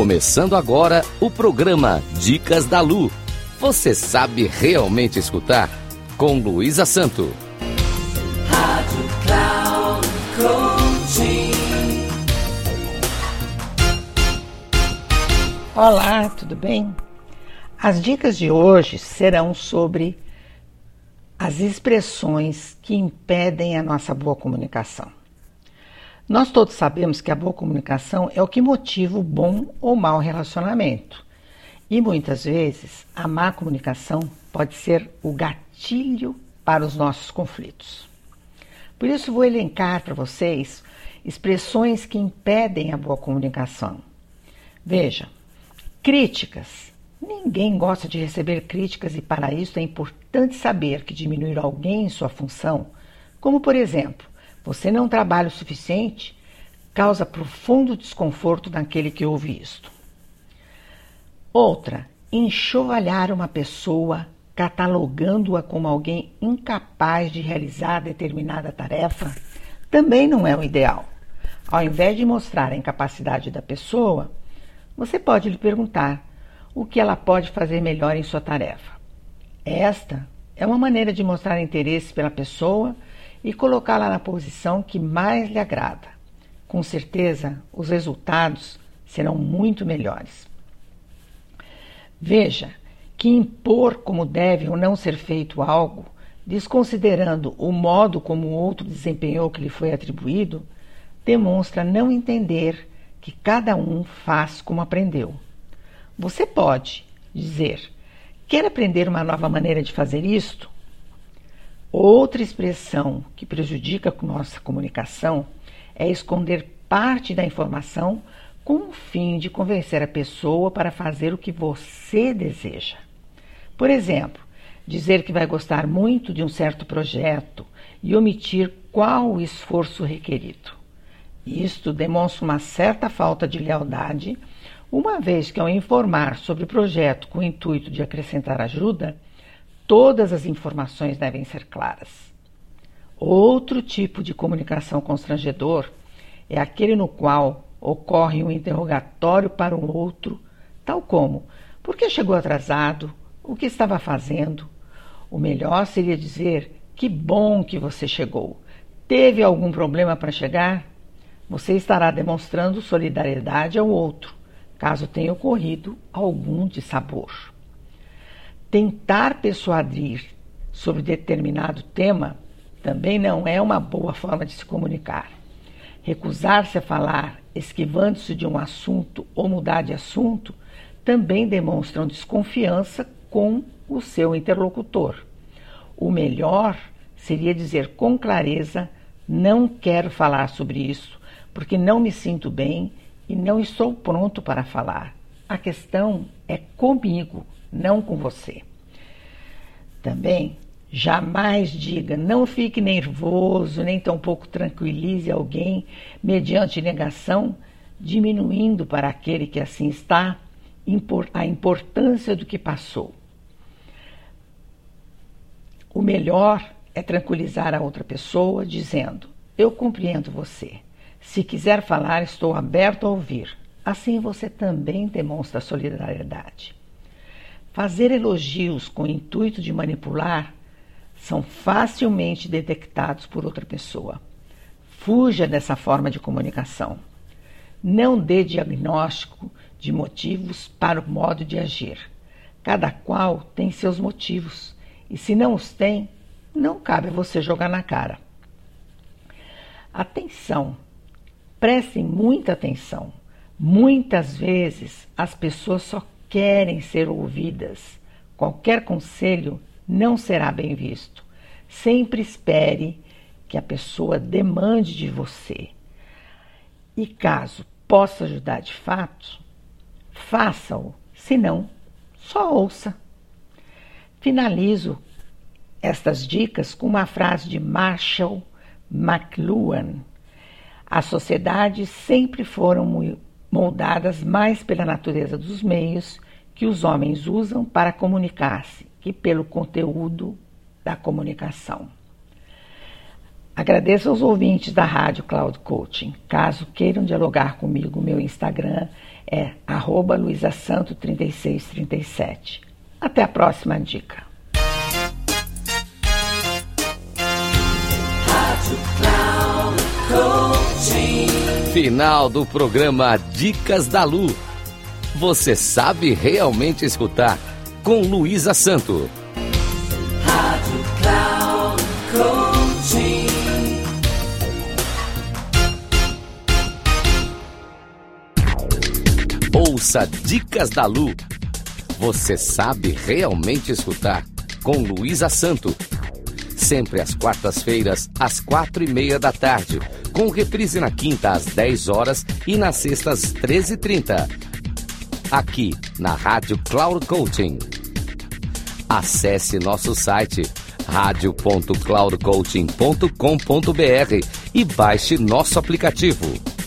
Começando agora o programa Dicas da Lu. Você sabe realmente escutar? Com Luísa Santo. Rádio Cloud. Olá, tudo bem? As dicas de hoje serão sobre as expressões que impedem a nossa boa comunicação. Nós todos sabemos que a boa comunicação é o que motiva o bom ou mau relacionamento. E muitas vezes a má comunicação pode ser o gatilho para os nossos conflitos. Por isso, vou elencar para vocês expressões que impedem a boa comunicação. Veja, críticas Ninguém gosta de receber críticas e, para isso, é importante saber que diminuir alguém em sua função, como por exemplo, você não trabalha o suficiente, causa profundo desconforto naquele que ouve isto. Outra, enxovalhar uma pessoa catalogando-a como alguém incapaz de realizar determinada tarefa também não é o ideal. Ao invés de mostrar a incapacidade da pessoa, você pode lhe perguntar o que ela pode fazer melhor em sua tarefa. Esta é uma maneira de mostrar interesse pela pessoa e colocá-la na posição que mais lhe agrada. Com certeza, os resultados serão muito melhores. Veja que impor como deve ou não ser feito algo, desconsiderando o modo como o outro desempenhou o que lhe foi atribuído, demonstra não entender que cada um faz como aprendeu. Você pode dizer: quer aprender uma nova maneira de fazer isto? Outra expressão que prejudica nossa comunicação é esconder parte da informação com o fim de convencer a pessoa para fazer o que você deseja. Por exemplo, dizer que vai gostar muito de um certo projeto e omitir qual o esforço requerido. Isto demonstra uma certa falta de lealdade uma vez que, ao informar sobre o projeto com o intuito de acrescentar ajuda, todas as informações devem ser claras. Outro tipo de comunicação constrangedor é aquele no qual ocorre um interrogatório para o outro, tal como: por que chegou atrasado? O que estava fazendo? O melhor seria dizer: que bom que você chegou. Teve algum problema para chegar? Você estará demonstrando solidariedade ao outro caso tenha ocorrido algum dissabor. Tentar persuadir sobre determinado tema também não é uma boa forma de se comunicar. Recusar-se a falar, esquivando-se de um assunto ou mudar de assunto, também demonstram desconfiança com o seu interlocutor. O melhor seria dizer com clareza: não quero falar sobre isso, porque não me sinto bem e não estou pronto para falar. A questão é comigo, não com você. Também jamais diga, não fique nervoso, nem tampouco tranquilize alguém mediante negação, diminuindo para aquele que assim está a importância do que passou. O melhor é tranquilizar a outra pessoa dizendo: Eu compreendo você. Se quiser falar, estou aberto a ouvir. Assim você também demonstra solidariedade. Fazer elogios com o intuito de manipular são facilmente detectados por outra pessoa. Fuja dessa forma de comunicação. Não dê diagnóstico de motivos para o modo de agir. Cada qual tem seus motivos, e se não os tem, não cabe a você jogar na cara. Atenção! Prestem muita atenção. Muitas vezes as pessoas só querem ser ouvidas. Qualquer conselho não será bem visto. Sempre espere que a pessoa demande de você. E caso possa ajudar de fato, faça-o. Se não, só ouça. Finalizo estas dicas com uma frase de Marshall McLuhan as sociedades sempre foram moldadas mais pela natureza dos meios que os homens usam para comunicar-se que pelo conteúdo da comunicação. Agradeço aos ouvintes da Rádio Cloud Coaching. Caso queiram dialogar comigo, meu Instagram é arroba luisasanto3637. Até a próxima dica. Final do programa Dicas da Lu. Você sabe realmente escutar com Luísa Santo. Rádio Cloud Coaching. Ouça Dicas da Lu. Você sabe realmente escutar com Luísa Santo. Sempre às quartas-feiras, às quatro e meia da tarde, com reprise na quinta às 10 horas e nas sextas às 13h30 aqui na Rádio Cloud Coaching. Acesse nosso site radio.cloudcoaching.com.br e baixe nosso aplicativo.